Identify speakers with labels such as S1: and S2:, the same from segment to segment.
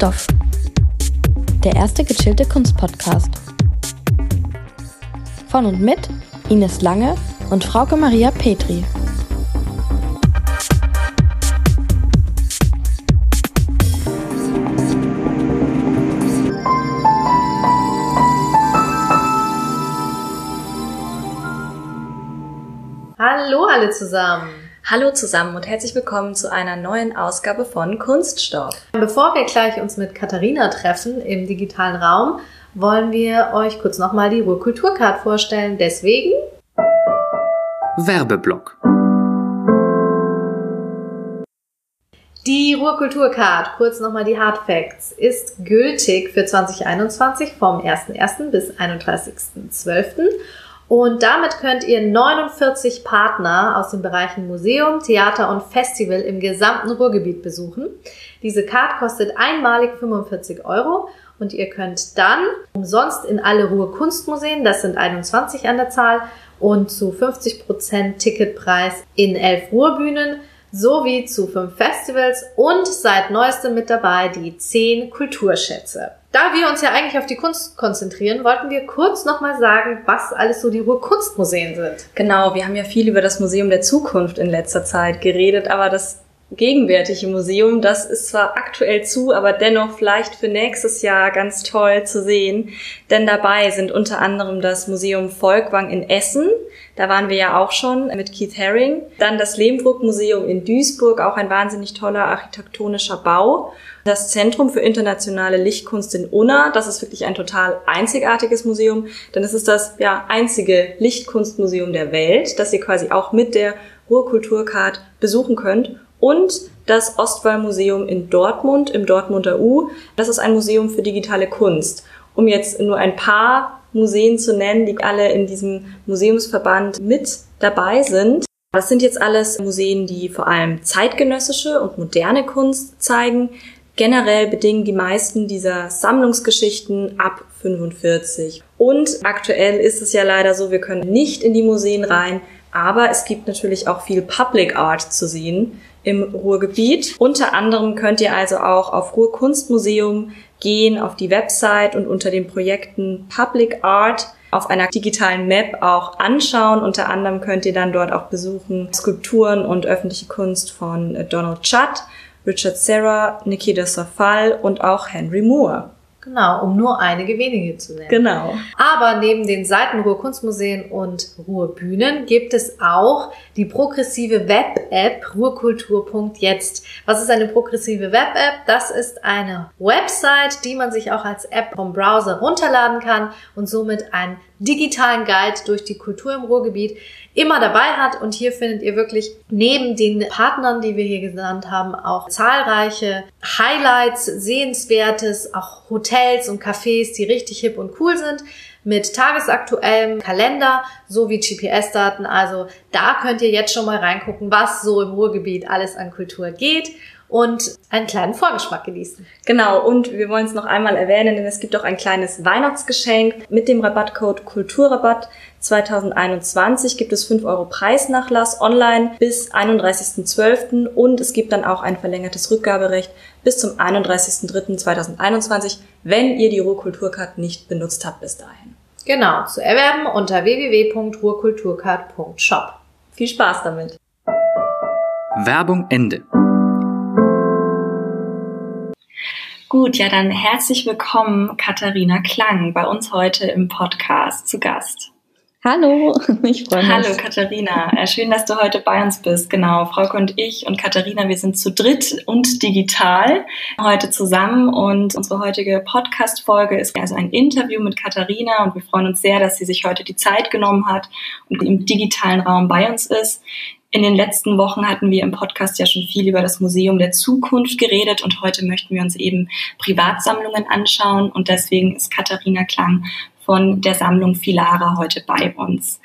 S1: Kunststoff. Der erste gechillte Kunstpodcast. Von und mit Ines Lange und Frauke Maria Petri.
S2: Hallo alle zusammen.
S3: Hallo zusammen und herzlich willkommen zu einer neuen Ausgabe von Kunststoff.
S2: Bevor wir gleich uns mit Katharina treffen im digitalen Raum, wollen wir euch kurz nochmal die Ruhrkulturcard vorstellen. Deswegen
S4: Werbeblock.
S2: Die Ruhrkulturcard, kurz nochmal die Hard Facts, ist gültig für 2021 vom 01.01. bis 31.12. Und damit könnt ihr 49 Partner aus den Bereichen Museum, Theater und Festival im gesamten Ruhrgebiet besuchen. Diese Card kostet einmalig 45 Euro und ihr könnt dann umsonst in alle Ruhrkunstmuseen, das sind 21 an der Zahl, und zu 50% Ticketpreis in elf Ruhrbühnen sowie zu fünf Festivals und seit neuestem mit dabei die zehn Kulturschätze. Da wir uns ja eigentlich auf die Kunst konzentrieren, wollten wir kurz nochmal sagen, was alles so die Ruhrkunstmuseen sind.
S3: Genau, wir haben ja viel über das Museum der Zukunft in letzter Zeit geredet, aber das gegenwärtige Museum, das ist zwar aktuell zu, aber dennoch vielleicht für nächstes Jahr ganz toll zu sehen. Denn dabei sind unter anderem das Museum Volkwang in Essen, da waren wir ja auch schon mit Keith Haring. Dann das Lehmbruck Museum in Duisburg, auch ein wahnsinnig toller architektonischer Bau. Das Zentrum für internationale Lichtkunst in Unna, das ist wirklich ein total einzigartiges Museum, denn es ist das ja einzige Lichtkunstmuseum der Welt, das ihr quasi auch mit der Ruhrkulturcard besuchen könnt und das Ostwall-Museum in Dortmund im Dortmunder U. Das ist ein Museum für digitale Kunst. Um jetzt nur ein paar Museen zu nennen, die alle in diesem Museumsverband mit dabei sind. Das sind jetzt alles Museen, die vor allem zeitgenössische und moderne Kunst zeigen. Generell bedingen die meisten dieser Sammlungsgeschichten ab 45. Und aktuell ist es ja leider so, wir können nicht in die Museen rein, aber es gibt natürlich auch viel Public Art zu sehen im Ruhrgebiet. Unter anderem könnt ihr also auch auf Ruhrkunstmuseum gehen, auf die Website und unter den Projekten Public Art auf einer digitalen Map auch anschauen. Unter anderem könnt ihr dann dort auch besuchen Skulpturen und öffentliche Kunst von Donald Judd, Richard Serra, Nikita Safal und auch Henry Moore.
S2: Genau, um nur einige wenige zu nennen.
S3: Genau.
S2: Aber neben den Seiten Ruhrkunstmuseen und Ruhrbühnen gibt es auch die progressive Web-App ruhrkultur.jetzt. Was ist eine progressive Web-App? Das ist eine Website, die man sich auch als App vom Browser runterladen kann und somit einen digitalen Guide durch die Kultur im Ruhrgebiet immer dabei hat. Und hier findet ihr wirklich neben den Partnern, die wir hier genannt haben, auch zahlreiche Highlights, Sehenswertes, auch Hotels und Cafés, die richtig hip und cool sind mit tagesaktuellem Kalender sowie GPS-Daten. Also da könnt ihr jetzt schon mal reingucken, was so im Ruhrgebiet alles an Kultur geht und einen kleinen Vorgeschmack genießen.
S3: Genau, und wir wollen es noch einmal erwähnen, denn es gibt auch ein kleines Weihnachtsgeschenk mit dem Rabattcode Kulturrabatt 2021 gibt es 5 Euro Preisnachlass online bis 31.12. und es gibt dann auch ein verlängertes Rückgaberecht bis zum 31.03.2021, wenn ihr die Ruhrkulturcard nicht benutzt habt bis dahin.
S2: Genau, zu erwerben unter www.ruhrkulturcard.shop.
S3: Viel Spaß damit.
S4: Werbung Ende.
S3: Gut, ja dann herzlich willkommen Katharina Klang bei uns heute im Podcast zu Gast.
S5: Hallo, ich freue mich.
S3: Hallo Katharina, äh, schön, dass du heute bei uns bist. Genau, Frauke und ich und Katharina, wir sind zu dritt und digital heute zusammen und unsere heutige Podcast-Folge ist also ein Interview mit Katharina und wir freuen uns sehr, dass sie sich heute die Zeit genommen hat und im digitalen Raum bei uns ist. In den letzten Wochen hatten wir im Podcast ja schon viel über das Museum der Zukunft geredet und heute möchten wir uns eben Privatsammlungen anschauen und deswegen ist Katharina Klang von der Sammlung Filara heute bei uns.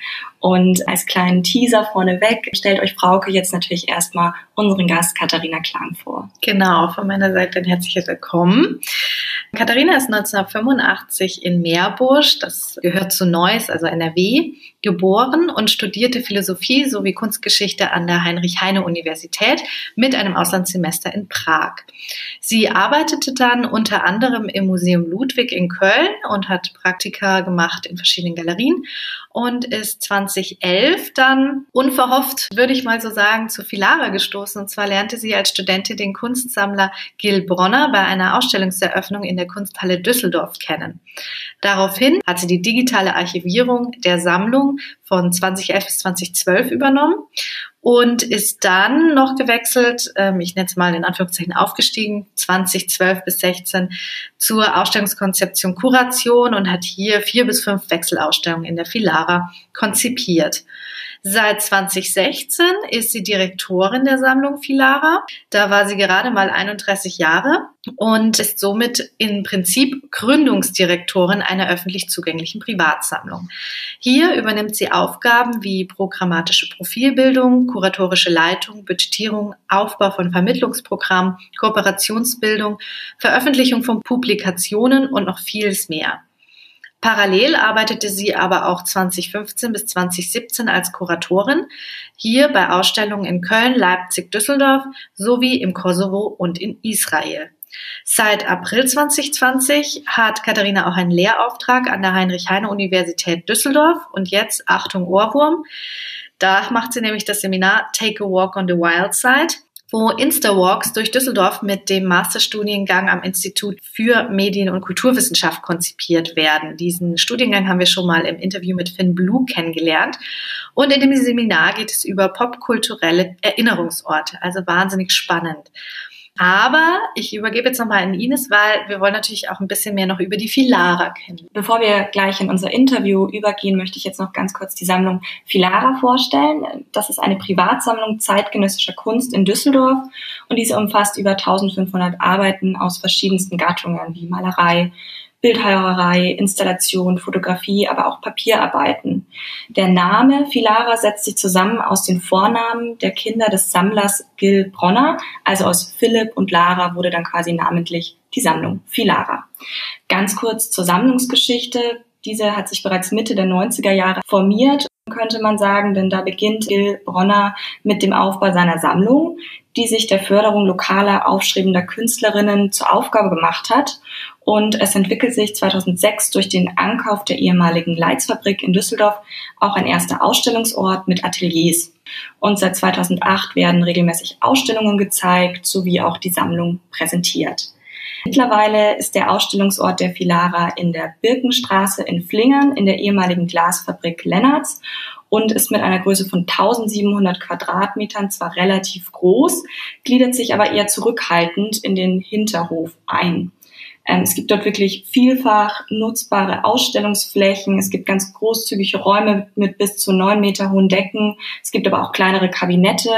S3: Und als kleinen Teaser vorneweg stellt euch Frauke jetzt natürlich erstmal unseren Gast Katharina Klang vor.
S2: Genau, von meiner Seite ein herzliches Willkommen. Katharina ist 1985 in Meerbusch, das gehört zu Neuss, also NRW, geboren und studierte Philosophie sowie Kunstgeschichte an der Heinrich-Heine-Universität mit einem Auslandssemester in Prag. Sie arbeitete dann unter anderem im Museum Ludwig in Köln und hat Praktika gemacht in verschiedenen Galerien und ist 2011 dann unverhofft, würde ich mal so sagen, zu Filara gestoßen. Und zwar lernte sie als Studentin den Kunstsammler Gil Bronner bei einer Ausstellungseröffnung in der Kunsthalle Düsseldorf kennen. Daraufhin hat sie die digitale Archivierung der Sammlung von 2011 bis 2012 übernommen und ist dann noch gewechselt, ähm, ich nenne es mal in Anführungszeichen aufgestiegen, 2012 bis 16 zur Ausstellungskonzeption Kuration und hat hier vier bis fünf Wechselausstellungen in der Filara konzipiert. Seit 2016 ist sie Direktorin der Sammlung Filara. Da war sie gerade mal 31 Jahre und ist somit im Prinzip Gründungsdirektorin einer öffentlich zugänglichen Privatsammlung. Hier übernimmt sie Aufgaben wie programmatische Profilbildung, kuratorische Leitung, Budgetierung, Aufbau von Vermittlungsprogrammen, Kooperationsbildung, Veröffentlichung von Publikationen und noch vieles mehr. Parallel arbeitete sie aber auch 2015 bis 2017 als Kuratorin, hier bei Ausstellungen in Köln, Leipzig, Düsseldorf sowie im Kosovo und in Israel. Seit April 2020 hat Katharina auch einen Lehrauftrag an der Heinrich-Heine-Universität Düsseldorf und jetzt, Achtung Ohrwurm, da macht sie nämlich das Seminar Take a Walk on the Wild Side wo Instawalks durch Düsseldorf mit dem Masterstudiengang am Institut für Medien- und Kulturwissenschaft konzipiert werden. Diesen Studiengang haben wir schon mal im Interview mit Finn Blue kennengelernt. Und in dem Seminar geht es über popkulturelle Erinnerungsorte, also wahnsinnig spannend. Aber ich übergebe jetzt nochmal an Ines, weil wir wollen natürlich auch ein bisschen mehr noch über die Filara kennen.
S3: Bevor wir gleich in unser Interview übergehen, möchte ich jetzt noch ganz kurz die Sammlung Filara vorstellen. Das ist eine Privatsammlung zeitgenössischer Kunst in Düsseldorf und diese umfasst über 1500 Arbeiten aus verschiedensten Gattungen wie Malerei, Bildhauerei, Installation, Fotografie, aber auch Papierarbeiten. Der Name Filara setzt sich zusammen aus den Vornamen der Kinder des Sammlers Gil Bronner, also aus Philipp und Lara wurde dann quasi namentlich die Sammlung Filara. Ganz kurz zur Sammlungsgeschichte. Diese hat sich bereits Mitte der 90er Jahre formiert, könnte man sagen, denn da beginnt Gil Bronner mit dem Aufbau seiner Sammlung, die sich der Förderung lokaler aufstrebender Künstlerinnen zur Aufgabe gemacht hat und es entwickelt sich 2006 durch den Ankauf der ehemaligen Leitzfabrik in Düsseldorf auch ein erster Ausstellungsort mit Ateliers. Und seit 2008 werden regelmäßig Ausstellungen gezeigt sowie auch die Sammlung präsentiert. Mittlerweile ist der Ausstellungsort der Filara in der Birkenstraße in Flingern in der ehemaligen Glasfabrik Lennarts und ist mit einer Größe von 1700 Quadratmetern zwar relativ groß, gliedert sich aber eher zurückhaltend in den Hinterhof ein. Ähm, es gibt dort wirklich vielfach nutzbare Ausstellungsflächen. Es gibt ganz großzügige Räume mit bis zu neun Meter hohen Decken. Es gibt aber auch kleinere Kabinette.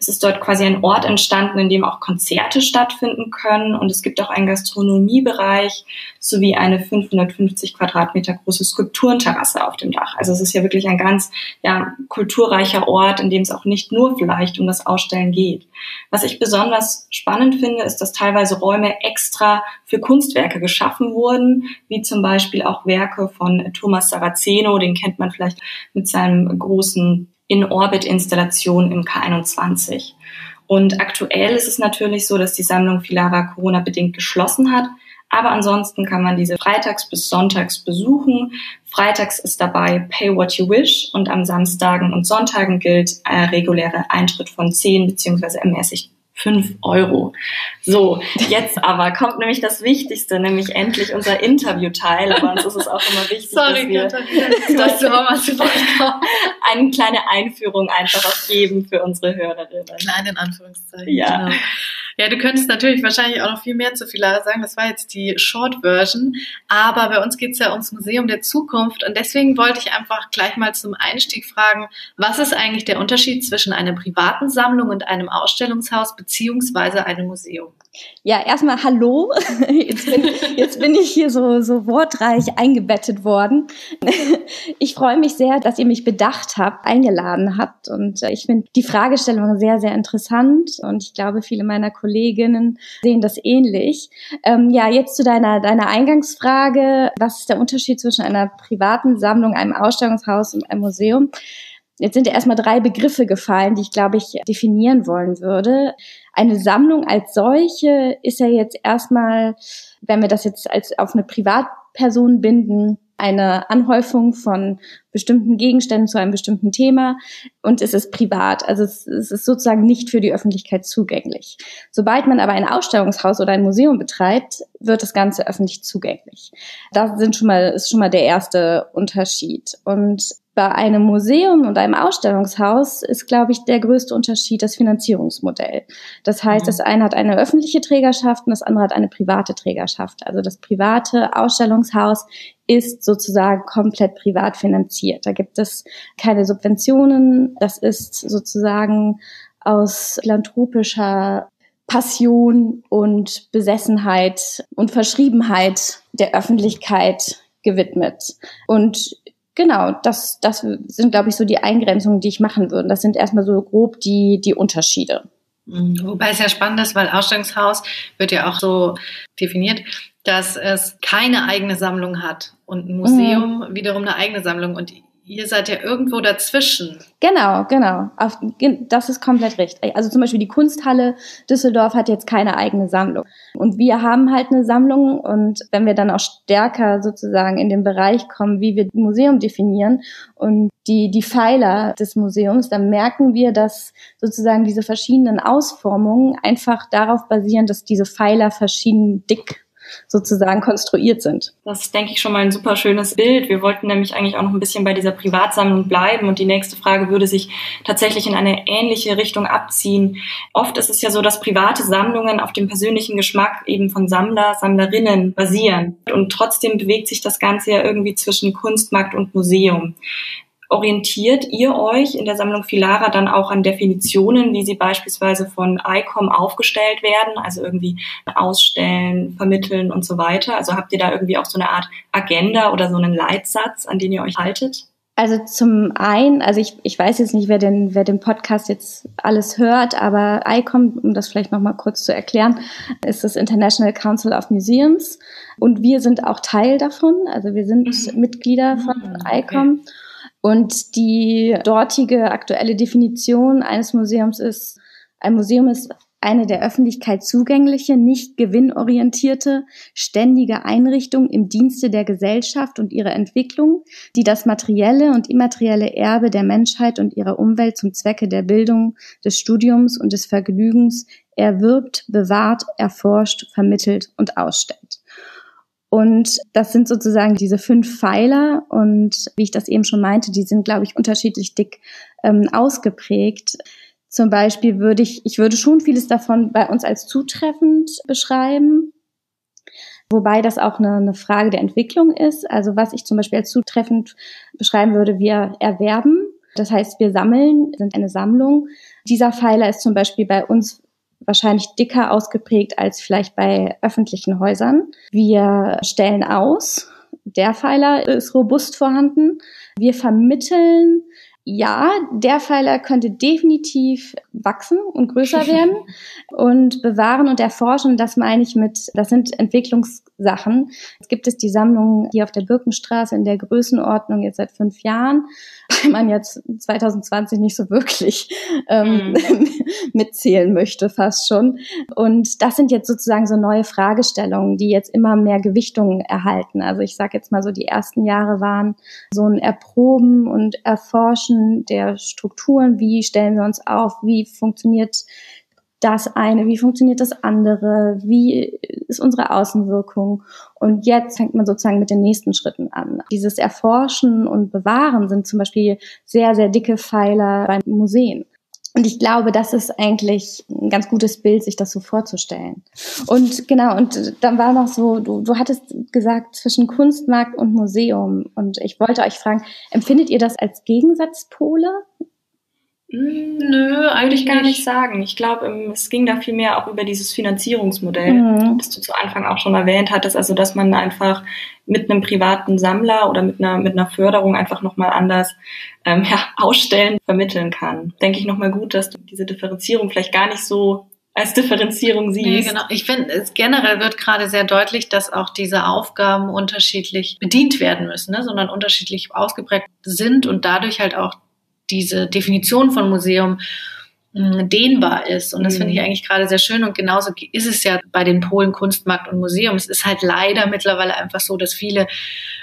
S3: Es ist dort quasi ein Ort entstanden, in dem auch Konzerte stattfinden können. Und es gibt auch einen Gastronomiebereich sowie eine 550 Quadratmeter große Skulpturenterrasse auf dem Dach. Also es ist ja wirklich ein ganz ja, kulturreicher Ort, in dem es auch nicht nur vielleicht um das Ausstellen geht. Was ich besonders spannend finde, ist, dass teilweise Räume extra für Kunstwerke geschaffen wurden, wie zum Beispiel auch Werke von Thomas Saraceno, den kennt man vielleicht mit seinem großen in-Orbit-Installation im K21. Und aktuell ist es natürlich so, dass die Sammlung Filara Corona-bedingt geschlossen hat. Aber ansonsten kann man diese freitags bis sonntags besuchen. Freitags ist dabei Pay What You Wish und am Samstagen und Sonntagen gilt ein regulärer Eintritt von 10 beziehungsweise ermäßigt 5 Euro. So, jetzt aber kommt nämlich das Wichtigste, nämlich endlich unser Interviewteil. Aber uns ist es auch immer wichtig,
S2: Sorry,
S3: dass wir dass du auch mal eine kleine Einführung einfach auch geben für unsere Hörerinnen.
S2: Kleine in Anführungszeichen.
S3: Ja.
S2: Genau. Ja, du könntest natürlich wahrscheinlich auch noch viel mehr zu Filara sagen. Das war jetzt die Short Version. Aber bei uns geht es ja ums Museum der Zukunft. Und deswegen wollte ich einfach gleich mal zum Einstieg fragen, was ist eigentlich der Unterschied zwischen einer privaten Sammlung und einem Ausstellungshaus beziehungsweise einem Museum?
S5: Ja, erstmal Hallo. Jetzt bin, jetzt bin ich hier so, so wortreich eingebettet worden. Ich freue mich sehr, dass ihr mich bedacht habt, eingeladen habt. Und äh, ich finde die Fragestellung sehr, sehr interessant. Und ich glaube, viele meiner Kolleginnen sehen das ähnlich. Ähm, ja, jetzt zu deiner, deiner Eingangsfrage. Was ist der Unterschied zwischen einer privaten Sammlung, einem Ausstellungshaus und einem Museum? Jetzt sind ja erstmal drei Begriffe gefallen, die ich, glaube ich, definieren wollen würde. Eine Sammlung als solche ist ja jetzt erstmal, wenn wir das jetzt als auf eine Privatperson binden, eine Anhäufung von bestimmten Gegenständen zu einem bestimmten Thema und es ist privat. Also es, es, ist sozusagen nicht für die Öffentlichkeit zugänglich. Sobald man aber ein Ausstellungshaus oder ein Museum betreibt, wird das Ganze öffentlich zugänglich. Das sind schon mal, ist schon mal der erste Unterschied. Und bei einem Museum und einem Ausstellungshaus ist, glaube ich, der größte Unterschied das Finanzierungsmodell. Das heißt, mhm. das eine hat eine öffentliche Trägerschaft und das andere hat eine private Trägerschaft. Also das private Ausstellungshaus ist sozusagen komplett privat finanziert. Da gibt es keine Subventionen. Das ist sozusagen aus philanthropischer Passion und Besessenheit und Verschriebenheit der Öffentlichkeit gewidmet. Und Genau, das, das sind, glaube ich, so die Eingrenzungen, die ich machen würde. Das sind erstmal so grob die, die Unterschiede.
S2: Mhm. Wobei es ja spannend ist, weil Ausstellungshaus wird ja auch so definiert, dass es keine eigene Sammlung hat und ein Museum mhm. wiederum eine eigene Sammlung. Und ihr seid ja irgendwo dazwischen.
S5: Genau, genau. Auf, das ist komplett richtig. Also zum Beispiel die Kunsthalle Düsseldorf hat jetzt keine eigene Sammlung. Und wir haben halt eine Sammlung und wenn wir dann auch stärker sozusagen in den Bereich kommen, wie wir Museum definieren und die, die Pfeiler des Museums, dann merken wir, dass sozusagen diese verschiedenen Ausformungen einfach darauf basieren, dass diese Pfeiler verschieden dick sozusagen konstruiert sind.
S3: Das ist, denke ich, schon mal ein super schönes Bild. Wir wollten nämlich eigentlich auch noch ein bisschen bei dieser Privatsammlung bleiben und die nächste Frage würde sich tatsächlich in eine ähnliche Richtung abziehen. Oft ist es ja so, dass private Sammlungen auf dem persönlichen Geschmack eben von Sammler, Sammlerinnen basieren. Und trotzdem bewegt sich das Ganze ja irgendwie zwischen Kunstmarkt und Museum orientiert ihr euch in der Sammlung Filara dann auch an Definitionen, wie sie beispielsweise von ICOM aufgestellt werden, also irgendwie ausstellen, vermitteln und so weiter? Also habt ihr da irgendwie auch so eine Art Agenda oder so einen Leitsatz, an den ihr euch haltet?
S5: Also zum einen, also ich, ich weiß jetzt nicht, wer den, wer den Podcast jetzt alles hört, aber ICOM, um das vielleicht nochmal kurz zu erklären, ist das International Council of Museums und wir sind auch Teil davon, also wir sind mhm. Mitglieder von mhm, okay. Und die dortige aktuelle Definition eines Museums ist, ein Museum ist eine der Öffentlichkeit zugängliche, nicht gewinnorientierte, ständige Einrichtung im Dienste der Gesellschaft und ihrer Entwicklung, die das materielle und immaterielle Erbe der Menschheit und ihrer Umwelt zum Zwecke der Bildung, des Studiums und des Vergnügens erwirbt, bewahrt, erforscht, vermittelt und ausstellt. Und das sind sozusagen diese fünf Pfeiler. Und wie ich das eben schon meinte, die sind, glaube ich, unterschiedlich dick ähm, ausgeprägt. Zum Beispiel würde ich, ich würde schon vieles davon bei uns als zutreffend beschreiben. Wobei das auch eine, eine Frage der Entwicklung ist. Also was ich zum Beispiel als zutreffend beschreiben würde, wir erwerben. Das heißt, wir sammeln, sind eine Sammlung. Dieser Pfeiler ist zum Beispiel bei uns wahrscheinlich dicker ausgeprägt als vielleicht bei öffentlichen Häusern. Wir stellen aus. Der Pfeiler ist robust vorhanden. Wir vermitteln ja, der Pfeiler könnte definitiv wachsen und größer werden und bewahren und erforschen. Das meine ich mit, das sind Entwicklungssachen. Es gibt es die Sammlung hier auf der Birkenstraße in der Größenordnung jetzt seit fünf Jahren, weil man jetzt 2020 nicht so wirklich ähm, mhm. mitzählen möchte, fast schon. Und das sind jetzt sozusagen so neue Fragestellungen, die jetzt immer mehr Gewichtungen erhalten. Also ich sage jetzt mal so, die ersten Jahre waren so ein Erproben und Erforschen Menschen, der Strukturen, wie stellen wir uns auf, wie funktioniert das eine, wie funktioniert das andere, wie ist unsere Außenwirkung. Und jetzt fängt man sozusagen mit den nächsten Schritten an. Dieses Erforschen und Bewahren sind zum Beispiel sehr, sehr dicke Pfeiler bei Museen. Und ich glaube, das ist eigentlich ein ganz gutes Bild, sich das so vorzustellen. Und genau, und dann war noch so, du, du hattest gesagt, zwischen Kunstmarkt und Museum. Und ich wollte euch fragen, empfindet ihr das als Gegensatzpole?
S3: Nö, eigentlich gar nicht sagen. Ich glaube, es ging da viel mehr auch über dieses Finanzierungsmodell, mhm. das du zu Anfang auch schon erwähnt hattest, also dass man einfach mit einem privaten Sammler oder mit einer mit einer Förderung einfach nochmal anders ähm, ja, ausstellen, vermitteln kann. Denke ich nochmal gut, dass du diese Differenzierung vielleicht gar nicht so als Differenzierung siehst. Nee,
S2: genau. Ich finde, generell wird gerade sehr deutlich, dass auch diese Aufgaben unterschiedlich bedient werden müssen, ne? sondern unterschiedlich ausgeprägt sind und dadurch halt auch diese Definition von Museum hm, dehnbar ist. Und das finde ich mhm. eigentlich gerade sehr schön. Und genauso ist es ja bei den Polen Kunstmarkt und Museum. Es ist halt leider mittlerweile einfach so, dass viele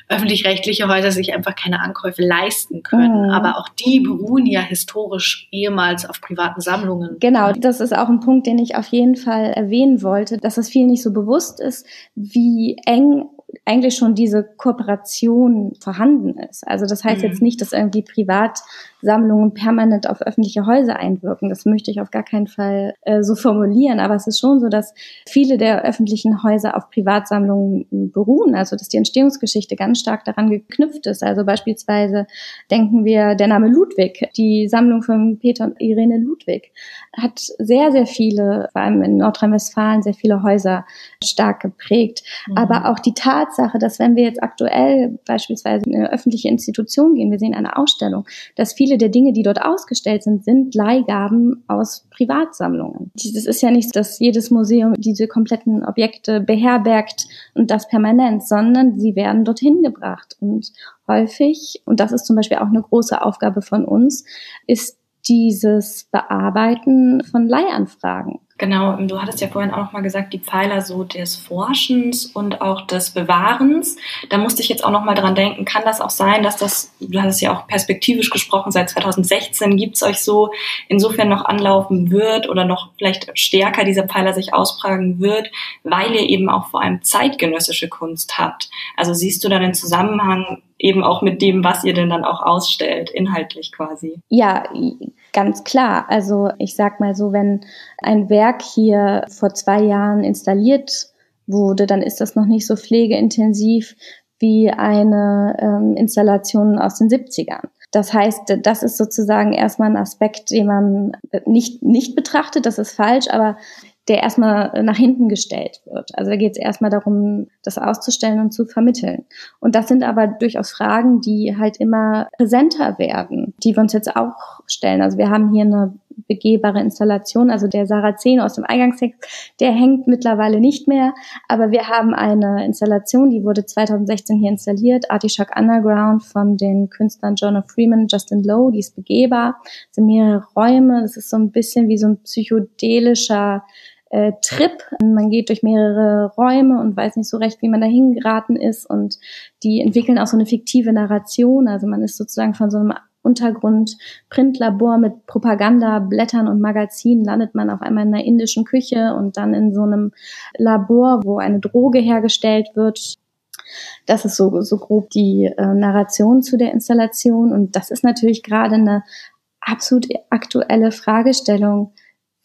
S2: öffentlich-rechtliche Häuser sich einfach keine Ankäufe leisten können. Mhm. Aber auch die beruhen ja historisch ehemals auf privaten Sammlungen.
S5: Genau, das ist auch ein Punkt, den ich auf jeden Fall erwähnen wollte, dass es vielen nicht so bewusst ist, wie eng eigentlich schon diese Kooperation vorhanden ist. Also das heißt mhm. jetzt nicht, dass irgendwie Privatsammlungen permanent auf öffentliche Häuser einwirken. Das möchte ich auf gar keinen Fall äh, so formulieren. Aber es ist schon so, dass viele der öffentlichen Häuser auf Privatsammlungen beruhen. Also dass die Entstehungsgeschichte ganz stark daran geknüpft ist. Also beispielsweise denken wir der Name Ludwig, die Sammlung von Peter und Irene Ludwig hat sehr, sehr viele, vor allem in Nordrhein-Westfalen, sehr viele Häuser stark geprägt. Mhm. Aber auch die Tatsache, dass wenn wir jetzt aktuell beispielsweise in eine öffentliche Institution gehen, wir sehen eine Ausstellung, dass viele der Dinge, die dort ausgestellt sind, sind Leihgaben aus Privatsammlungen. Das ist ja nicht, dass jedes Museum diese kompletten Objekte beherbergt und das permanent, sondern sie werden dorthin gebracht. Und häufig, und das ist zum Beispiel auch eine große Aufgabe von uns, ist dieses Bearbeiten von Leihanfragen.
S3: Genau, du hattest ja vorhin auch noch mal gesagt, die Pfeiler so des Forschens und auch des Bewahrens. Da musste ich jetzt auch noch mal dran denken, kann das auch sein, dass das, du hast es ja auch perspektivisch gesprochen, seit 2016 gibt's euch so insofern noch anlaufen wird oder noch vielleicht stärker dieser Pfeiler sich ausprägen wird, weil ihr eben auch vor allem zeitgenössische Kunst habt. Also siehst du da den Zusammenhang eben auch mit dem, was ihr denn dann auch ausstellt, inhaltlich quasi?
S5: Ja, ganz klar. Also ich sag mal so, wenn ein Werk hier vor zwei Jahren installiert wurde, dann ist das noch nicht so pflegeintensiv wie eine ähm, Installation aus den 70ern. Das heißt, das ist sozusagen erstmal ein Aspekt, den man nicht, nicht betrachtet, das ist falsch, aber der erstmal nach hinten gestellt wird. Also da geht es erstmal darum, das auszustellen und zu vermitteln. Und das sind aber durchaus Fragen, die halt immer präsenter werden, die wir uns jetzt auch stellen. Also wir haben hier eine begehbare Installation, also der Sarazene aus dem Eingangstext, der hängt mittlerweile nicht mehr, aber wir haben eine Installation, die wurde 2016 hier installiert, Artishock Underground von den Künstlern John of Freeman, Justin Lowe, die ist begehbar, es sind mehrere Räume, das ist so ein bisschen wie so ein psychedelischer äh, Trip. Man geht durch mehrere Räume und weiß nicht so recht, wie man da hingeraten ist. Und die entwickeln auch so eine fiktive Narration. Also man ist sozusagen von so einem Untergrund-Printlabor mit Propaganda, Blättern und Magazinen landet man auf einmal in einer indischen Küche und dann in so einem Labor, wo eine Droge hergestellt wird. Das ist so, so grob die äh, Narration zu der Installation. Und das ist natürlich gerade eine absolut aktuelle Fragestellung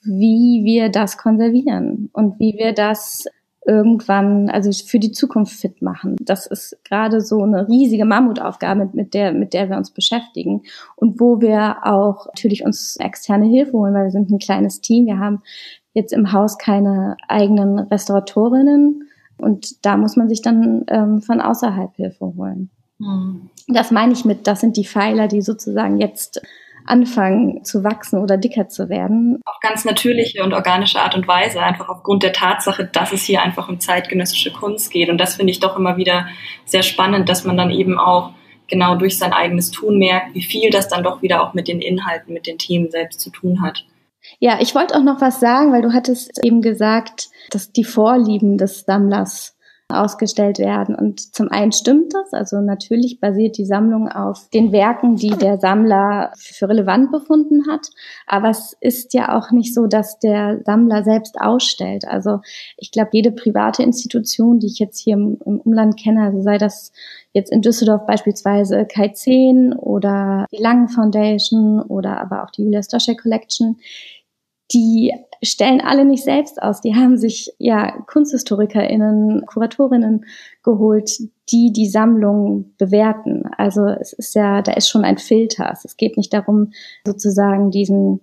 S5: wie wir das konservieren und wie wir das irgendwann, also für die Zukunft fit machen. Das ist gerade so eine riesige Mammutaufgabe, mit der, mit der wir uns beschäftigen und wo wir auch natürlich uns externe Hilfe holen, weil wir sind ein kleines Team. Wir haben jetzt im Haus keine eigenen Restauratorinnen und da muss man sich dann ähm, von außerhalb Hilfe holen. Mhm. Das meine ich mit, das sind die Pfeiler, die sozusagen jetzt anfangen zu wachsen oder dicker zu werden.
S3: Auf ganz natürliche und organische Art und Weise, einfach aufgrund der Tatsache, dass es hier einfach um zeitgenössische Kunst geht. Und das finde ich doch immer wieder sehr spannend, dass man dann eben auch genau durch sein eigenes Tun merkt, wie viel das dann doch wieder auch mit den Inhalten, mit den Themen selbst zu tun hat.
S5: Ja, ich wollte auch noch was sagen, weil du hattest eben gesagt, dass die Vorlieben des Sammlers ausgestellt werden. Und zum einen stimmt das, also natürlich basiert die Sammlung auf den Werken, die der Sammler für relevant befunden hat. Aber es ist ja auch nicht so, dass der Sammler selbst ausstellt. Also ich glaube, jede private Institution, die ich jetzt hier im, im Umland kenne, also sei das jetzt in Düsseldorf beispielsweise Kai 10 oder die Langen Foundation oder aber auch die Julia Stoschek Collection, die stellen alle nicht selbst aus. Die haben sich ja KunsthistorikerInnen, KuratorInnen geholt, die die Sammlung bewerten. Also es ist ja, da ist schon ein Filter. Es geht nicht darum, sozusagen diesen,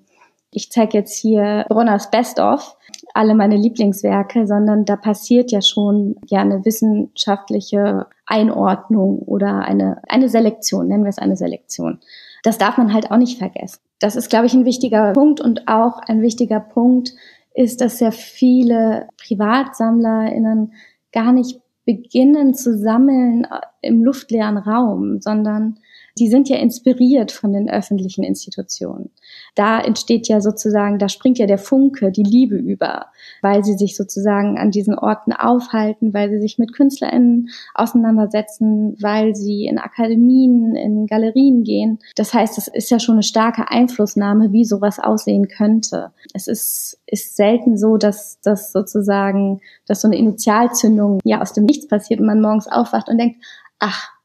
S5: ich zeige jetzt hier Bronners Best of, alle meine Lieblingswerke, sondern da passiert ja schon ja eine wissenschaftliche Einordnung oder eine, eine Selektion, nennen wir es eine Selektion. Das darf man halt auch nicht vergessen das ist, glaube ich, ein wichtiger Punkt und auch ein wichtiger Punkt ist, dass sehr viele PrivatsammlerInnen gar nicht beginnen zu sammeln im luftleeren Raum, sondern die sind ja inspiriert von den öffentlichen Institutionen. Da entsteht ja sozusagen, da springt ja der Funke, die Liebe über, weil sie sich sozusagen an diesen Orten aufhalten, weil sie sich mit KünstlerInnen auseinandersetzen, weil sie in Akademien, in Galerien gehen. Das heißt, es ist ja schon eine starke Einflussnahme, wie sowas aussehen könnte. Es ist, ist selten so, dass das sozusagen, dass so eine Initialzündung ja aus dem Nichts passiert und man morgens aufwacht und denkt, ach,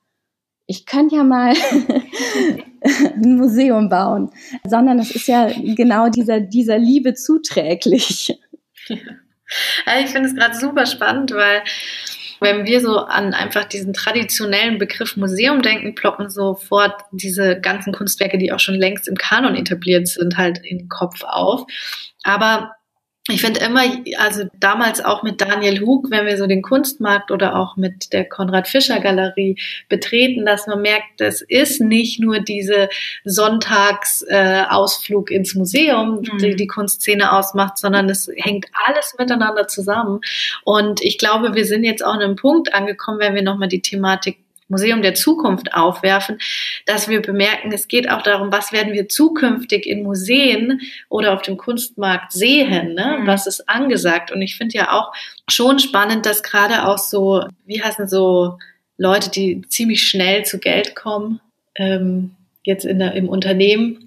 S5: ich könnte ja mal ein Museum bauen, sondern es ist ja genau dieser, dieser Liebe zuträglich.
S2: Ja, ich finde es gerade super spannend, weil wenn wir so an einfach diesen traditionellen Begriff Museum denken, ploppen sofort diese ganzen Kunstwerke, die auch schon längst im Kanon etabliert sind, halt in den Kopf auf. Aber ich finde immer, also damals auch mit Daniel Hug, wenn wir so den Kunstmarkt oder auch mit der Konrad Fischer Galerie betreten, dass man merkt, das ist nicht nur diese Sonntagsausflug äh, ins Museum, mhm. die die Kunstszene ausmacht, sondern es hängt alles miteinander zusammen. Und ich glaube, wir sind jetzt auch an einem Punkt angekommen, wenn wir nochmal die Thematik Museum der Zukunft aufwerfen, dass wir bemerken, es geht auch darum, was werden wir zukünftig in Museen oder auf dem Kunstmarkt sehen, ne? Mhm. was ist angesagt. Und ich finde ja auch schon spannend, dass gerade auch so, wie heißen so Leute, die ziemlich schnell zu Geld kommen, ähm, jetzt in der, im Unternehmen,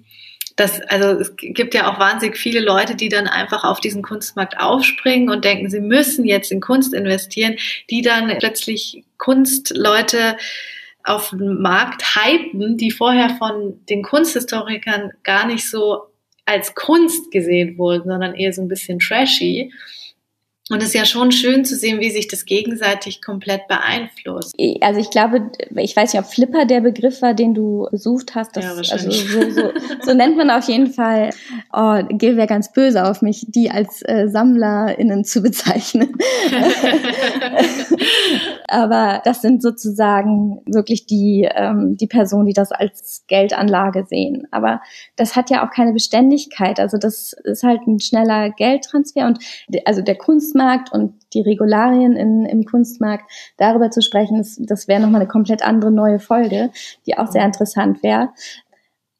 S2: das, also es gibt ja auch wahnsinnig viele Leute, die dann einfach auf diesen Kunstmarkt aufspringen und denken, sie müssen jetzt in Kunst investieren, die dann plötzlich Kunstleute auf den Markt hypen, die vorher von den Kunsthistorikern gar nicht so als Kunst gesehen wurden, sondern eher so ein bisschen trashy. Und es ist ja schon schön zu sehen, wie sich das gegenseitig komplett beeinflusst.
S5: Also ich glaube, ich weiß nicht, ob Flipper der Begriff war, den du gesucht hast. Das, ja, also so, so, so nennt man auf jeden Fall, oh, Gil wäre ganz böse auf mich, die als äh, SammlerInnen zu bezeichnen. Aber das sind sozusagen wirklich die, ähm, die Personen, die das als Geldanlage sehen. Aber das hat ja auch keine Beständigkeit. Also das ist halt ein schneller Geldtransfer und also der Kunst Kunstmarkt und die Regularien in, im Kunstmarkt, darüber zu sprechen, das, das wäre nochmal eine komplett andere neue Folge, die auch sehr interessant wäre.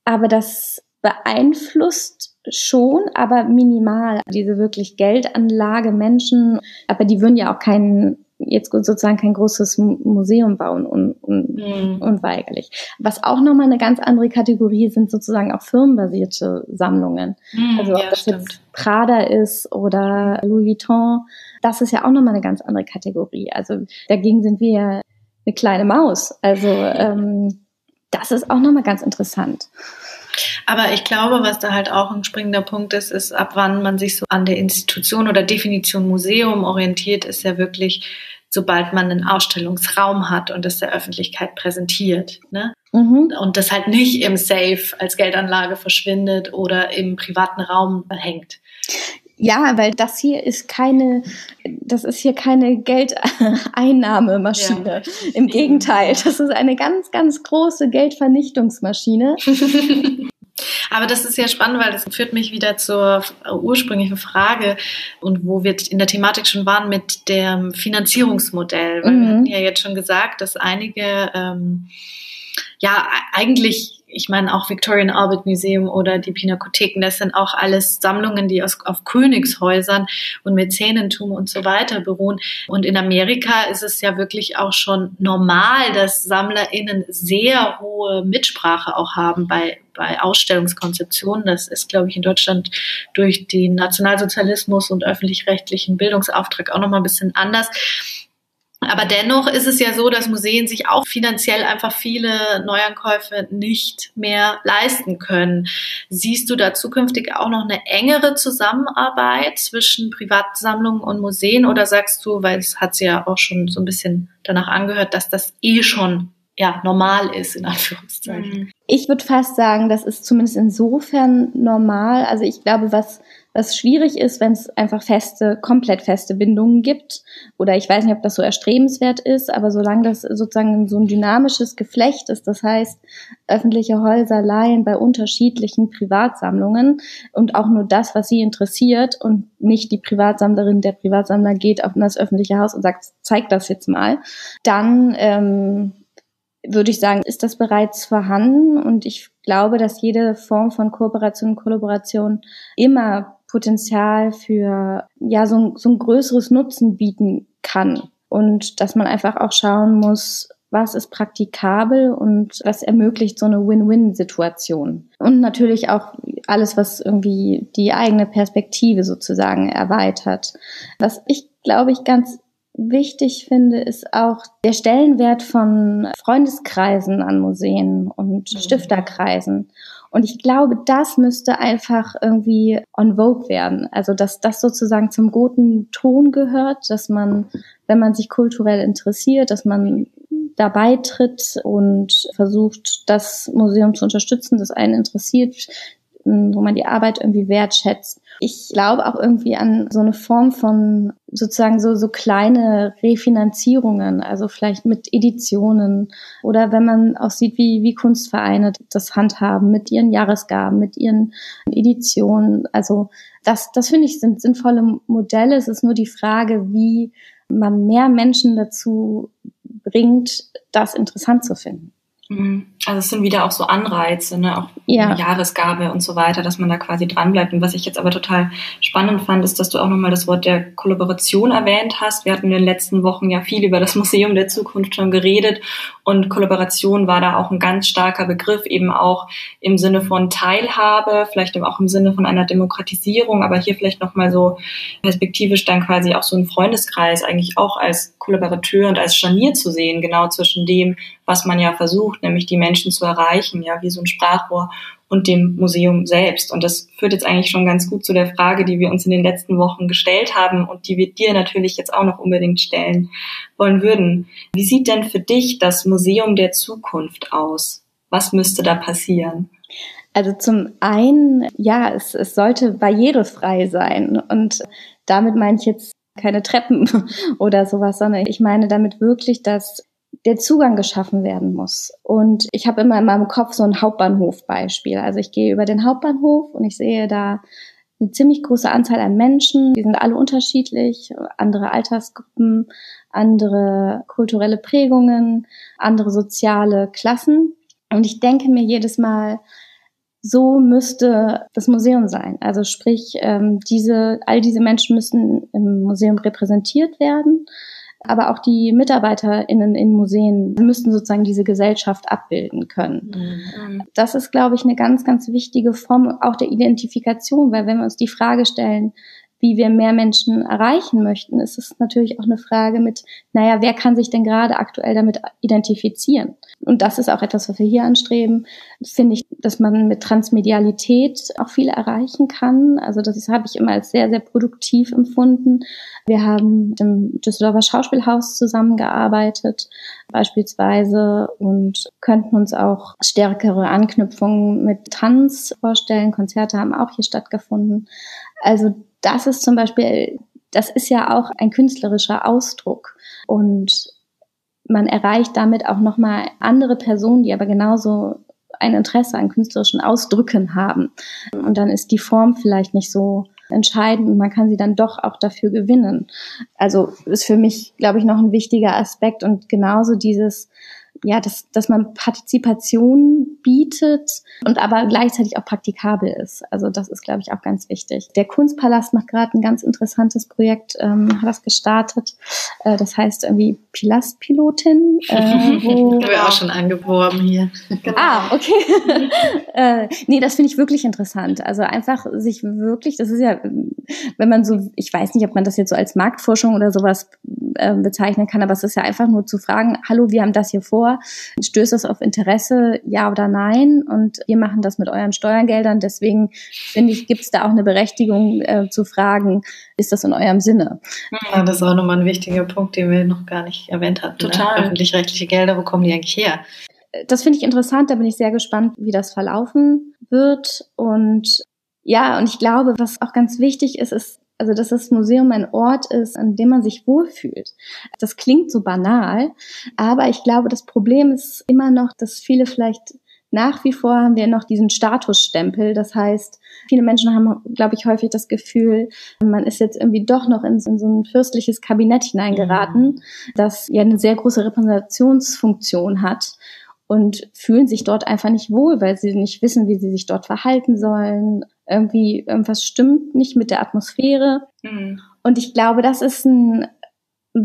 S5: Aber das beeinflusst schon, aber minimal. Diese wirklich Geldanlage Menschen, aber die würden ja auch keinen jetzt sozusagen kein großes Museum bauen un, un, mhm. unweigerlich. Was auch nochmal eine ganz andere Kategorie sind sozusagen auch firmenbasierte Sammlungen. Mhm, also ob ja, das stimmt. jetzt Prada ist oder Louis Vuitton, das ist ja auch nochmal eine ganz andere Kategorie. Also dagegen sind wir ja eine kleine Maus. Also ähm, das ist auch nochmal ganz interessant.
S2: Aber ich glaube, was da halt auch ein springender Punkt ist, ist, ab wann man sich so an der Institution oder Definition Museum orientiert, ist ja wirklich, sobald man einen Ausstellungsraum hat und das der Öffentlichkeit präsentiert. Ne? Mhm. Und das halt nicht im Safe als Geldanlage verschwindet oder im privaten Raum hängt.
S5: Ja, weil das hier ist keine, das ist hier keine Geldeinnahmemaschine. Ja. Im Gegenteil, das ist eine ganz, ganz große Geldvernichtungsmaschine.
S2: Aber das ist ja spannend, weil das führt mich wieder zur ursprünglichen Frage und wo wir in der Thematik schon waren mit dem Finanzierungsmodell. Weil mhm. wir hatten ja jetzt schon gesagt, dass einige ähm, ja, eigentlich ich meine auch Victorian Albert Museum oder die Pinakotheken, das sind auch alles Sammlungen, die aus, auf Königshäusern und Mäzenentum und so weiter beruhen. Und in Amerika ist es ja wirklich auch schon normal, dass SammlerInnen sehr hohe Mitsprache auch haben bei, bei Ausstellungskonzeptionen. Das ist, glaube ich, in Deutschland durch den Nationalsozialismus und öffentlich-rechtlichen Bildungsauftrag auch nochmal ein bisschen anders. Aber dennoch ist es ja so, dass Museen sich auch finanziell einfach viele Neuankäufe nicht mehr leisten können. Siehst du da zukünftig auch noch eine engere Zusammenarbeit zwischen Privatsammlungen und Museen oder sagst du, weil es hat sich ja auch schon so ein bisschen danach angehört, dass das eh schon ja, normal ist, in Anführungszeichen.
S5: Ich würde fast sagen, das ist zumindest insofern normal. Also ich glaube, was was schwierig ist, wenn es einfach feste, komplett feste Bindungen gibt. Oder ich weiß nicht, ob das so erstrebenswert ist, aber solange das sozusagen so ein dynamisches Geflecht ist, das heißt, öffentliche Häuser leihen bei unterschiedlichen Privatsammlungen und auch nur das, was sie interessiert und nicht die Privatsammlerin, der Privatsammler geht auf das öffentliche Haus und sagt, zeig das jetzt mal, dann ähm, würde ich sagen, ist das bereits vorhanden und ich glaube, dass jede Form von Kooperation und Kollaboration immer Potenzial für ja so ein, so ein größeres Nutzen bieten kann und dass man einfach auch schauen muss, was ist praktikabel und was ermöglicht so eine Win-Win-Situation. Und natürlich auch alles, was irgendwie die eigene Perspektive sozusagen erweitert. Was ich, glaube ich, ganz wichtig finde, ist auch der Stellenwert von Freundeskreisen an Museen und mhm. Stifterkreisen. Und ich glaube, das müsste einfach irgendwie on vogue werden. Also, dass das sozusagen zum guten Ton gehört, dass man, wenn man sich kulturell interessiert, dass man dabei tritt und versucht, das Museum zu unterstützen, das einen interessiert, wo man die Arbeit irgendwie wertschätzt. Ich glaube auch irgendwie an so eine Form von sozusagen so, so kleine Refinanzierungen, also vielleicht mit Editionen oder wenn man auch sieht, wie, wie Kunstvereine das handhaben mit ihren Jahresgaben, mit ihren Editionen. Also das, das finde ich sind sinnvolle Modelle. Es ist nur die Frage, wie man mehr Menschen dazu bringt, das interessant zu finden.
S3: Mhm. Also es sind wieder auch so Anreize, ne? auch ja. Jahresgabe und so weiter, dass man da quasi dranbleibt. Und was ich jetzt aber total spannend fand, ist, dass du auch nochmal das Wort der Kollaboration erwähnt hast. Wir hatten in den letzten Wochen ja viel über das Museum der Zukunft schon geredet und Kollaboration war da auch ein ganz starker Begriff, eben auch im Sinne von Teilhabe, vielleicht auch im Sinne von einer Demokratisierung, aber hier vielleicht nochmal so perspektivisch dann quasi auch so ein Freundeskreis eigentlich auch als Kollaborateur und als Scharnier zu sehen, genau zwischen dem, was man ja versucht, nämlich die Menschen zu erreichen, ja, wie so ein Sprachrohr und dem Museum selbst. Und das führt jetzt eigentlich schon ganz gut zu der Frage, die wir uns in den letzten Wochen gestellt haben und die wir dir natürlich jetzt auch noch unbedingt stellen wollen würden. Wie sieht denn für dich das Museum der Zukunft aus? Was müsste da passieren?
S5: Also zum einen, ja, es, es sollte barrierefrei sein. Und damit meine ich jetzt keine Treppen oder sowas, sondern ich meine damit wirklich, dass der Zugang geschaffen werden muss. Und ich habe immer in meinem Kopf so ein Hauptbahnhof-Beispiel. Also ich gehe über den Hauptbahnhof und ich sehe da eine ziemlich große Anzahl an Menschen. Die sind alle unterschiedlich, andere Altersgruppen, andere kulturelle Prägungen, andere soziale Klassen. Und ich denke mir jedes Mal, so müsste das Museum sein. Also sprich, ähm, diese, all diese Menschen müssen im Museum repräsentiert werden aber auch die MitarbeiterInnen in Museen müssten sozusagen diese Gesellschaft abbilden können. Mhm. Das ist, glaube ich, eine ganz, ganz wichtige Form auch der Identifikation, weil wenn wir uns die Frage stellen, wie wir mehr Menschen erreichen möchten, ist es natürlich auch eine Frage mit, naja, wer kann sich denn gerade aktuell damit identifizieren? Und das ist auch etwas, was wir hier anstreben, finde ich, dass man mit Transmedialität auch viel erreichen kann. Also das habe ich immer als sehr, sehr produktiv empfunden. Wir haben mit dem Düsseldorfer Schauspielhaus zusammengearbeitet, beispielsweise, und könnten uns auch stärkere Anknüpfungen mit Tanz vorstellen. Konzerte haben auch hier stattgefunden. Also das ist zum Beispiel, das ist ja auch ein künstlerischer Ausdruck und man erreicht damit auch nochmal andere Personen, die aber genauso ein Interesse an künstlerischen Ausdrücken haben. Und dann ist die Form vielleicht nicht so entscheidend und man kann sie dann doch auch dafür gewinnen. Also ist für mich, glaube ich, noch ein wichtiger Aspekt und genauso dieses ja, dass, dass man Partizipation bietet und aber gleichzeitig auch praktikabel ist. Also das ist, glaube ich, auch ganz wichtig. Der Kunstpalast macht gerade ein ganz interessantes Projekt, ähm, hat das gestartet. Äh, das heißt irgendwie Pilastpilotin.
S2: Äh, wo wir auch schon angeworben hier.
S5: Ah, okay. äh, nee, das finde ich wirklich interessant. Also einfach sich wirklich, das ist ja, wenn man so, ich weiß nicht, ob man das jetzt so als Marktforschung oder sowas äh, bezeichnen kann, aber es ist ja einfach nur zu fragen, hallo, wir haben das hier vor, stößt das auf Interesse, ja oder nein? Und wir machen das mit euren Steuergeldern, deswegen finde ich, gibt es da auch eine Berechtigung äh, zu fragen, ist das in eurem Sinne?
S2: Ja, das ist auch nochmal ein wichtiger Punkt, den wir noch gar nicht erwähnt hatten. Ne? Total. Ne? Öffentlich-rechtliche Gelder, wo kommen die eigentlich her?
S5: Das finde ich interessant, da bin ich sehr gespannt, wie das verlaufen wird. Und ja, und ich glaube, was auch ganz wichtig ist, ist, also dass das Museum ein Ort ist, an dem man sich wohlfühlt. Das klingt so banal, aber ich glaube, das Problem ist immer noch, dass viele vielleicht nach wie vor haben wir noch diesen Statusstempel. Das heißt, viele Menschen haben, glaube ich, häufig das Gefühl, man ist jetzt irgendwie doch noch in, in so ein fürstliches Kabinett hineingeraten, mhm. das ja eine sehr große Repräsentationsfunktion hat und fühlen sich dort einfach nicht wohl, weil sie nicht wissen, wie sie sich dort verhalten sollen. Irgendwie irgendwas stimmt nicht mit der Atmosphäre. Mhm. Und ich glaube, das ist ein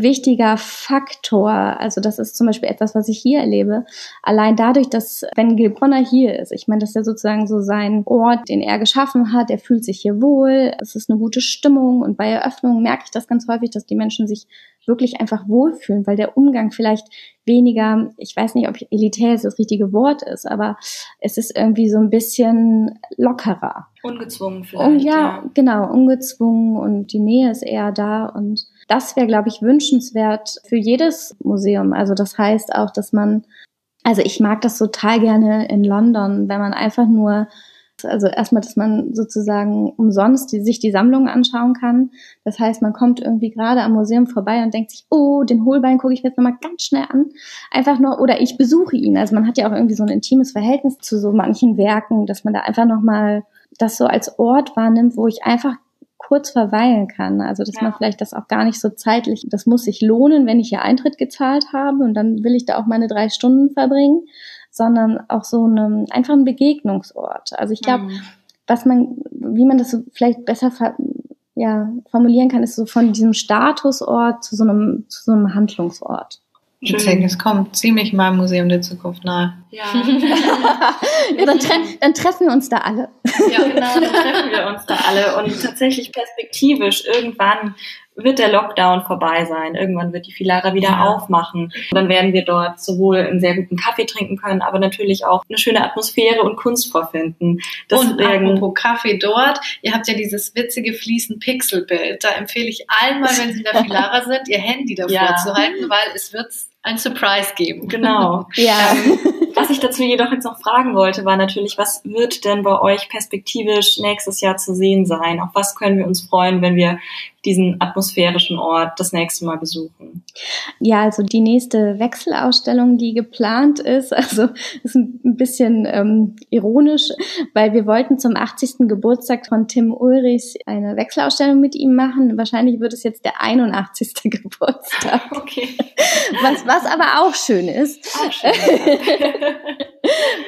S5: wichtiger Faktor. Also das ist zum Beispiel etwas, was ich hier erlebe. Allein dadurch, dass wenn Gil Bronner hier ist, ich meine, das ist ja sozusagen so sein Ort, den er geschaffen hat, er fühlt sich hier wohl, es ist eine gute Stimmung und bei Eröffnungen merke ich das ganz häufig, dass die Menschen sich wirklich einfach wohlfühlen, weil der Umgang vielleicht weniger, ich weiß nicht, ob elitär das richtige Wort ist, aber es ist irgendwie so ein bisschen lockerer.
S3: Ungezwungen vielleicht.
S5: Und ja, ja, genau, ungezwungen und die Nähe ist eher da und das wäre, glaube ich, wünschenswert für jedes Museum. Also das heißt auch, dass man, also ich mag das total gerne in London, wenn man einfach nur also erstmal, dass man sozusagen umsonst die, sich die Sammlung anschauen kann. Das heißt, man kommt irgendwie gerade am Museum vorbei und denkt sich, oh, den Hohlbein gucke ich mir jetzt nochmal ganz schnell an. Einfach nur, oder ich besuche ihn. Also man hat ja auch irgendwie so ein intimes Verhältnis zu so manchen Werken, dass man da einfach nochmal das so als Ort wahrnimmt, wo ich einfach kurz verweilen kann. Also dass ja. man vielleicht das auch gar nicht so zeitlich, das muss sich lohnen, wenn ich hier Eintritt gezahlt habe und dann will ich da auch meine drei Stunden verbringen, sondern auch so eine, einfach ein Begegnungsort. Also ich glaube, mhm. was man, wie man das so vielleicht besser ja, formulieren kann, ist so von diesem Statusort zu so einem, zu so einem Handlungsort.
S2: Ich denke, es kommt ziemlich mal im Museum der Zukunft nahe.
S5: Ja. ja dann, tre dann, treffen wir uns da alle.
S3: Ja, genau, dann treffen wir uns da alle. Und tatsächlich perspektivisch, irgendwann wird der Lockdown vorbei sein. Irgendwann wird die Filara wieder ja. aufmachen. Und dann werden wir dort sowohl einen sehr guten Kaffee trinken können, aber natürlich auch eine schöne Atmosphäre und Kunst vorfinden.
S2: Deswegen, und apropos Kaffee dort, ihr habt ja dieses witzige Fließen-Pixel-Bild. Da empfehle ich allen mal, wenn sie in der Filara sind, ihr Handy davor ja. zu halten, weil es wird ein Surprise geben.
S3: Genau. ja. Ähm, was ich dazu jedoch jetzt noch fragen wollte, war natürlich, was wird denn bei euch perspektivisch nächstes Jahr zu sehen sein? Auf was können wir uns freuen, wenn wir diesen atmosphärischen Ort das nächste Mal besuchen?
S5: Ja, also die nächste Wechselausstellung, die geplant ist, also ist ein bisschen ähm, ironisch, weil wir wollten zum 80. Geburtstag von Tim Ulrichs eine Wechselausstellung mit ihm machen. Wahrscheinlich wird es jetzt der 81. Geburtstag. Okay. Was, was aber auch schön ist. Auch schön,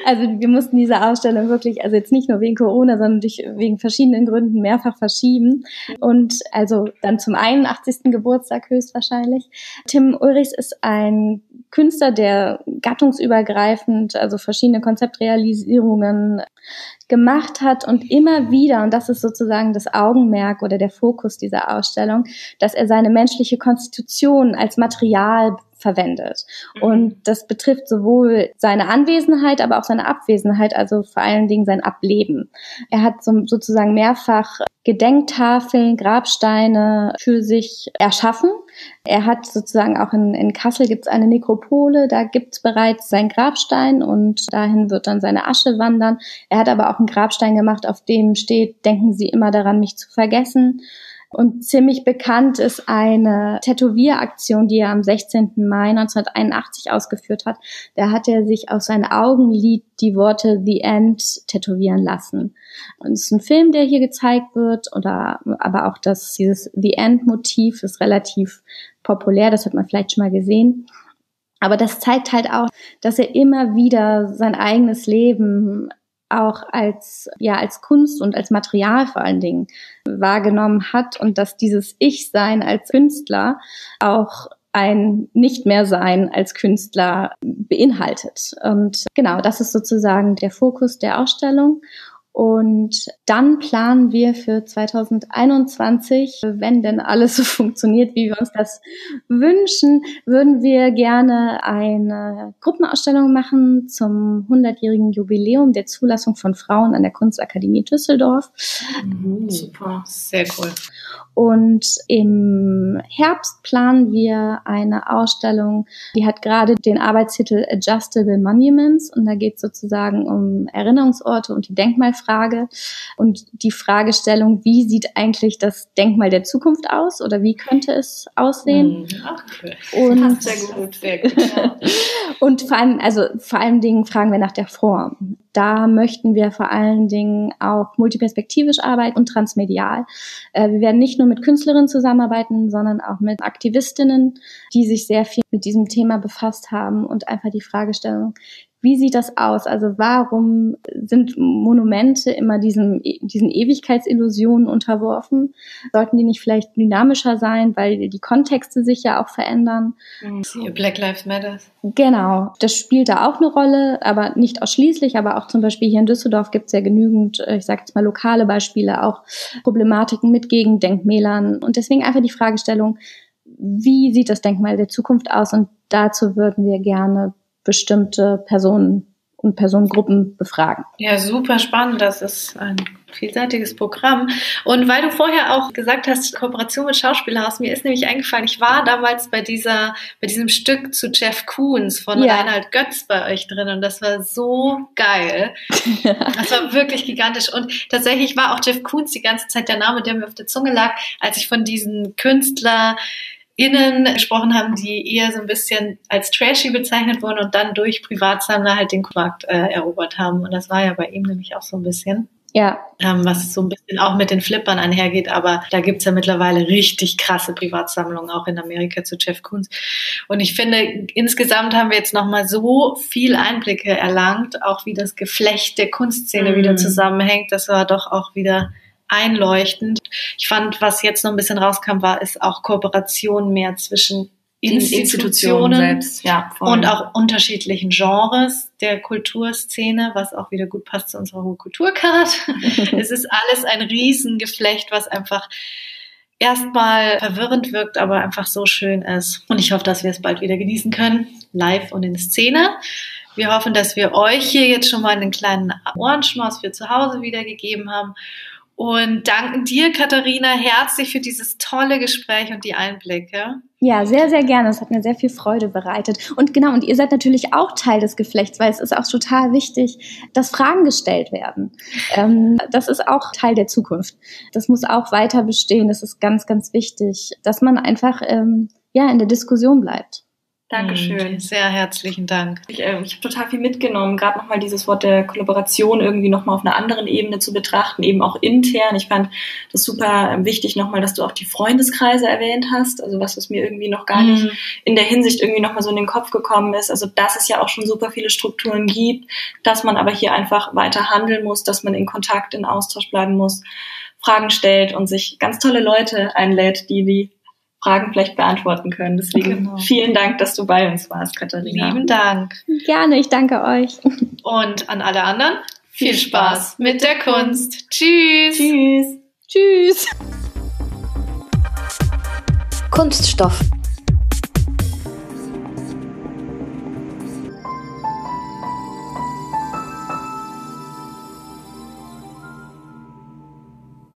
S5: also wir mussten diese Ausstellung wirklich, also jetzt nicht nur wegen Corona, sondern durch, wegen verschiedenen Gründen mehrfach verschieben. Und also dann zum 81. Geburtstag höchstwahrscheinlich. Tim Ulrichs ist ein Künstler, der gattungsübergreifend, also verschiedene Konzeptrealisierungen gemacht hat und immer wieder, und das ist sozusagen das Augenmerk oder der Fokus dieser Ausstellung, dass er seine menschliche Konstitution als Material verwendet. Mhm. Und das betrifft sowohl seine Anwesenheit, aber auch seine Abwesenheit, also vor allen Dingen sein Ableben. Er hat so, sozusagen mehrfach Gedenktafeln, Grabsteine für sich erschaffen. Er hat sozusagen auch in, in Kassel gibt es eine Nekropole, da gibt es bereits seinen Grabstein und dahin wird dann seine Asche wandern. Er hat aber auch einen Grabstein gemacht, auf dem steht, denken Sie immer daran, mich zu vergessen. Und ziemlich bekannt ist eine Tätowieraktion, die er am 16. Mai 1981 ausgeführt hat. Da hat er sich aus seinem Augenlid die Worte The End tätowieren lassen. Und es ist ein Film, der hier gezeigt wird, oder aber auch das, dieses The End Motiv ist relativ populär, das hat man vielleicht schon mal gesehen. Aber das zeigt halt auch, dass er immer wieder sein eigenes Leben auch als, ja, als Kunst und als Material vor allen Dingen wahrgenommen hat und dass dieses Ich-Sein als Künstler auch ein nicht mehr sein als Künstler beinhaltet. Und genau, das ist sozusagen der Fokus der Ausstellung. Und dann planen wir für 2021, wenn denn alles so funktioniert, wie wir uns das wünschen, würden wir gerne eine Gruppenausstellung machen zum 100-jährigen Jubiläum der Zulassung von Frauen an der Kunstakademie Düsseldorf.
S2: Mhm, super, sehr cool.
S5: Und im Herbst planen wir eine Ausstellung, die hat gerade den Arbeitstitel Adjustable Monuments und da geht es sozusagen um Erinnerungsorte und die Denkmalfrage und die Fragestellung, wie sieht eigentlich das Denkmal der Zukunft aus oder wie könnte es aussehen?
S2: Mhm. Ach,
S5: cool. Und,
S2: sehr gut, sehr gut. Ja.
S5: und vor allem, also vor allen Dingen fragen wir nach der Form da möchten wir vor allen Dingen auch multiperspektivisch arbeiten und transmedial. Äh, wir werden nicht nur mit Künstlerinnen zusammenarbeiten, sondern auch mit Aktivistinnen, die sich sehr viel mit diesem Thema befasst haben und einfach die Fragestellung, wie sieht das aus? Also warum sind Monumente immer diesen, diesen Ewigkeitsillusionen unterworfen? Sollten die nicht vielleicht dynamischer sein, weil die Kontexte sich ja auch verändern?
S2: Black Lives Matter.
S5: Genau, das spielt da auch eine Rolle, aber nicht ausschließlich, aber auch zum Beispiel hier in Düsseldorf gibt es ja genügend, äh, ich sage jetzt mal lokale Beispiele, auch Problematiken mit Gegendenkmälern und deswegen einfach die Fragestellung, wie sieht das Denkmal der Zukunft aus? Und dazu würden wir gerne bestimmte Personen und Personengruppen befragen.
S2: Ja, super spannend. Das ist ein vielseitiges Programm. Und weil du vorher auch gesagt hast, Kooperation mit Schauspielhaus, mir ist nämlich eingefallen, ich war damals bei dieser, bei diesem Stück zu Jeff Koons von ja. Reinhard Götz bei euch drin und das war so geil. Das war wirklich gigantisch. Und tatsächlich war auch Jeff Koons die ganze Zeit der Name, der mir auf der Zunge lag, als ich von diesen Künstler Innen gesprochen haben, die eher so ein bisschen als trashy bezeichnet wurden und dann durch Privatsammler halt den Markt äh, erobert haben. Und das war ja bei ihm nämlich auch so ein bisschen.
S5: Ja.
S2: Ähm, was so ein bisschen auch mit den Flippern einhergeht, aber da gibt's ja mittlerweile richtig krasse Privatsammlungen, auch in Amerika zu Jeff Koons. Und ich finde, insgesamt haben wir jetzt nochmal so viel Einblicke erlangt, auch wie das Geflecht der Kunstszene mm. wieder zusammenhängt. Das war doch auch wieder einleuchtend. Ich fand, was jetzt noch ein bisschen rauskam, war, ist auch Kooperation mehr zwischen Institutionen, Institutionen selbst, ja, und auch unterschiedlichen Genres der Kulturszene, was auch wieder gut passt zu unserer Hohe Kulturcard. es ist alles ein Riesengeflecht, was einfach erstmal verwirrend wirkt, aber einfach so schön ist. Und ich hoffe, dass wir es bald wieder genießen können, live und in Szene. Wir hoffen, dass wir euch hier jetzt schon mal einen kleinen Ohrenschmaus für zu Hause wiedergegeben haben und danken dir, Katharina, herzlich für dieses tolle Gespräch und die Einblicke.
S5: Ja, sehr, sehr gerne. Es hat mir sehr viel Freude bereitet. Und genau, und ihr seid natürlich auch Teil des Geflechts, weil es ist auch total wichtig, dass Fragen gestellt werden. Ähm, das ist auch Teil der Zukunft. Das muss auch weiter bestehen. Das ist ganz, ganz wichtig, dass man einfach ähm, ja in der Diskussion bleibt.
S2: Dankeschön. Mhm. Sehr herzlichen Dank.
S3: Ich, äh, ich habe total viel mitgenommen, gerade nochmal dieses Wort der Kollaboration irgendwie nochmal auf einer anderen Ebene zu betrachten, eben auch intern. Ich fand das super ähm, wichtig nochmal, dass du auch die Freundeskreise erwähnt hast, also was, was mir irgendwie noch gar mhm. nicht in der Hinsicht irgendwie nochmal so in den Kopf gekommen ist. Also dass es ja auch schon super viele Strukturen gibt, dass man aber hier einfach weiter handeln muss, dass man in Kontakt, in Austausch bleiben muss. Fragen stellt und sich ganz tolle Leute einlädt, die die Fragen vielleicht beantworten können. Deswegen genau. vielen Dank, dass du bei uns warst, Katharina.
S2: Lieben Dank.
S5: Gerne, ich danke euch.
S2: Und an alle anderen viel Spaß mit der Kunst. Tschüss.
S5: Tschüss. Tschüss.
S1: Kunststoff